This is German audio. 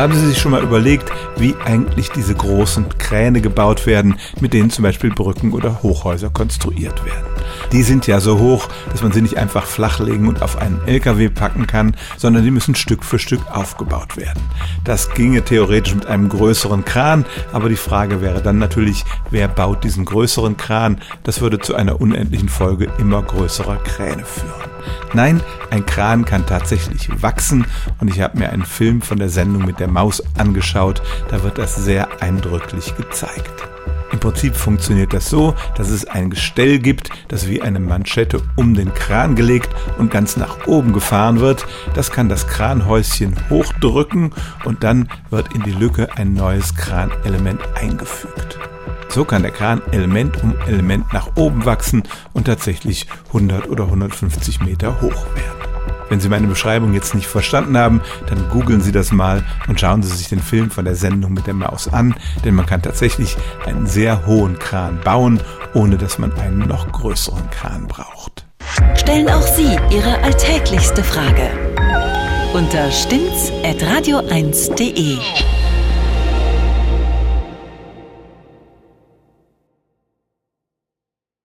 Haben Sie sich schon mal überlegt, wie eigentlich diese großen Kräne gebaut werden, mit denen zum Beispiel Brücken oder Hochhäuser konstruiert werden? Die sind ja so hoch, dass man sie nicht einfach flachlegen und auf einen LKW packen kann, sondern die müssen Stück für Stück aufgebaut werden. Das ginge theoretisch mit einem größeren Kran, aber die Frage wäre dann natürlich, wer baut diesen größeren Kran? Das würde zu einer unendlichen Folge immer größerer Kräne führen. Nein, ein Kran kann tatsächlich wachsen und ich habe mir einen Film von der Sendung mit der Maus angeschaut, da wird das sehr eindrücklich gezeigt. Im Prinzip funktioniert das so, dass es ein Gestell gibt, das wie eine Manschette um den Kran gelegt und ganz nach oben gefahren wird. Das kann das Kranhäuschen hochdrücken und dann wird in die Lücke ein neues Kranelement eingefügt. So kann der Kran Element um Element nach oben wachsen und tatsächlich 100 oder 150 Meter hoch werden. Wenn Sie meine Beschreibung jetzt nicht verstanden haben, dann googeln Sie das mal und schauen Sie sich den Film von der Sendung mit der Maus an, denn man kann tatsächlich einen sehr hohen Kran bauen, ohne dass man einen noch größeren Kran braucht. Stellen auch Sie Ihre alltäglichste Frage unter stimmt's at radio1.de.